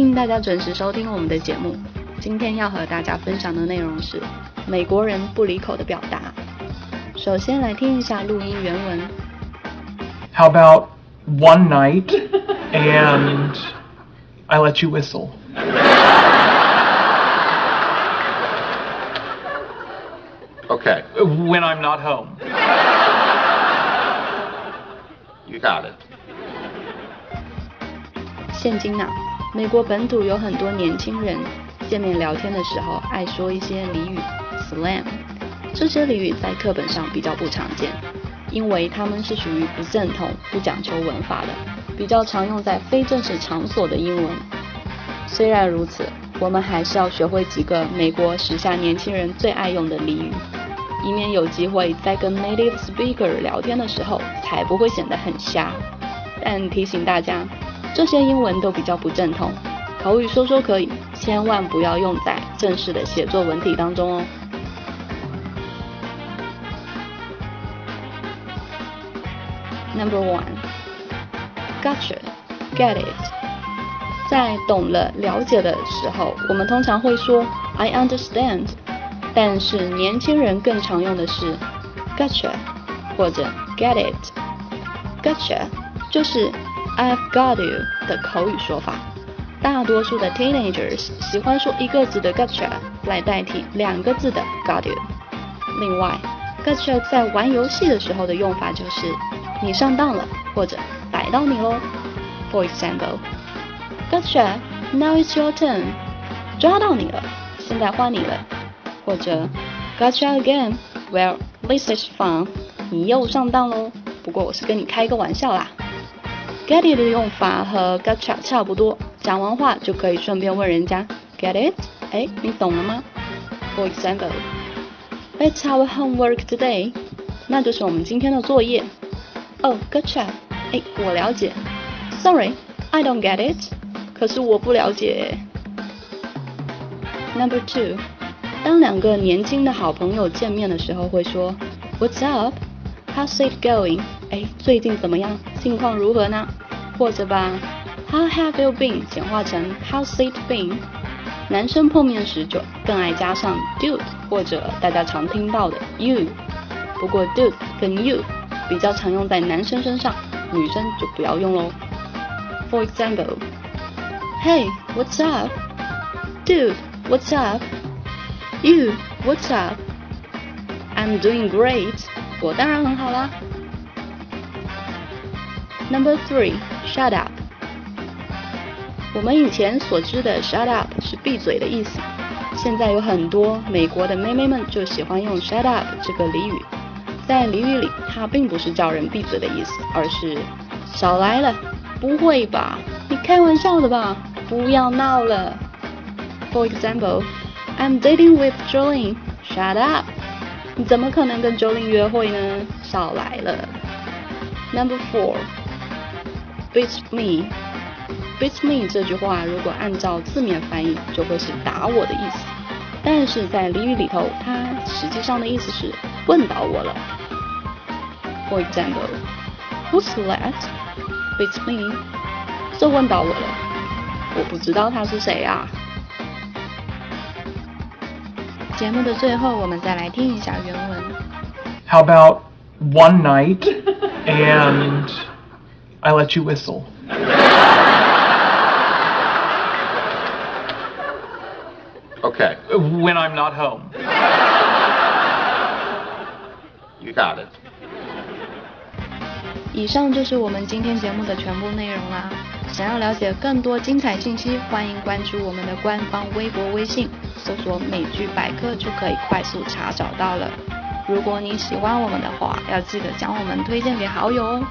迎大家准时收听我们的节目。今天要和大家分享的内容是美国人不离口的表达。首先来听一下录音原文。How about one night and I let you whistle? Okay. When I'm not home. You got it. 现今啊，美国本土有很多年轻人见面聊天的时候爱说一些俚语 slang，这些俚语在课本上比较不常见，因为他们是属于不正统、不讲求文法的，比较常用在非正式场所的英文。虽然如此，我们还是要学会几个美国时下年轻人最爱用的俚语，以免有机会在跟 native speaker 聊天的时候才不会显得很瞎。但提醒大家，这些英文都比较不正统，口语说说可以，千万不要用在正式的写作文体当中哦。Number one, gotcha, get it。在懂了、了解的时候，我们通常会说 I understand，但是年轻人更常用的是 gotcha 或者 get it。gotcha 就是 I've got you 的口语说法。大多数的 teenagers 喜欢说一个字的 gotcha 来代替两个字的 got you。另外，gotcha 在玩游戏的时候的用法就是你上当了，或者逮到你喽。For example, Gotcha, now it's your turn. 抓到你了，现在换你了。或者 Gotcha again. Well, this is fun. 你又上当喽。不过我是跟你开个玩笑啦。Get it 的用法和 Gotcha 差不多，讲完话就可以顺便问人家 Get it？哎，你懂了吗？For example, It's our homework today. 那就是我们今天的作业。Oh, gotcha. 哎，我了解。Sorry, I don't get it. 可是我不了解。Number two，当两个年轻的好朋友见面的时候，会说 What's up? How's it going? 哎，最近怎么样？近况如何呢？或者把 How have you been 简化成 How's it been？男生碰面时就更爱加上 dude 或者大家常听到的 you。不过 dude 跟 you 比较常用在男生身上，女生就不要用喽。For example。Hey, what's up? Dude, what's up? You, what's up? I'm doing great. 我当然很好啦。Number three, shut up. 我们以前所知的 shut up 是闭嘴的意思，现在有很多美国的妹妹们就喜欢用 shut up 这个俚语。在俚语里，它并不是叫人闭嘴的意思，而是少来了。不会吧？你开玩笑的吧？不要闹了。For example, I'm dating with Jolene. Shut up. 你怎么可能跟 Jolene 约会呢？少来了。Number four, beat me. Beat me 这句话如果按照字面翻译，就会是打我的意思。但是在俚语里头，它实际上的意思是问倒我了。For example, who's that? Beat me. 这问倒我了。我不知道他是谁啊。节目的最后，我们再来听一下原文。How about one night and I let you whistle? Okay. When I'm not home. You got it. 以上就是我们今天节目的全部内容啦。想要了解更多精彩信息，欢迎关注我们的官方微博、微信，搜索“美剧百科”就可以快速查找到了。如果你喜欢我们的话，要记得将我们推荐给好友哦。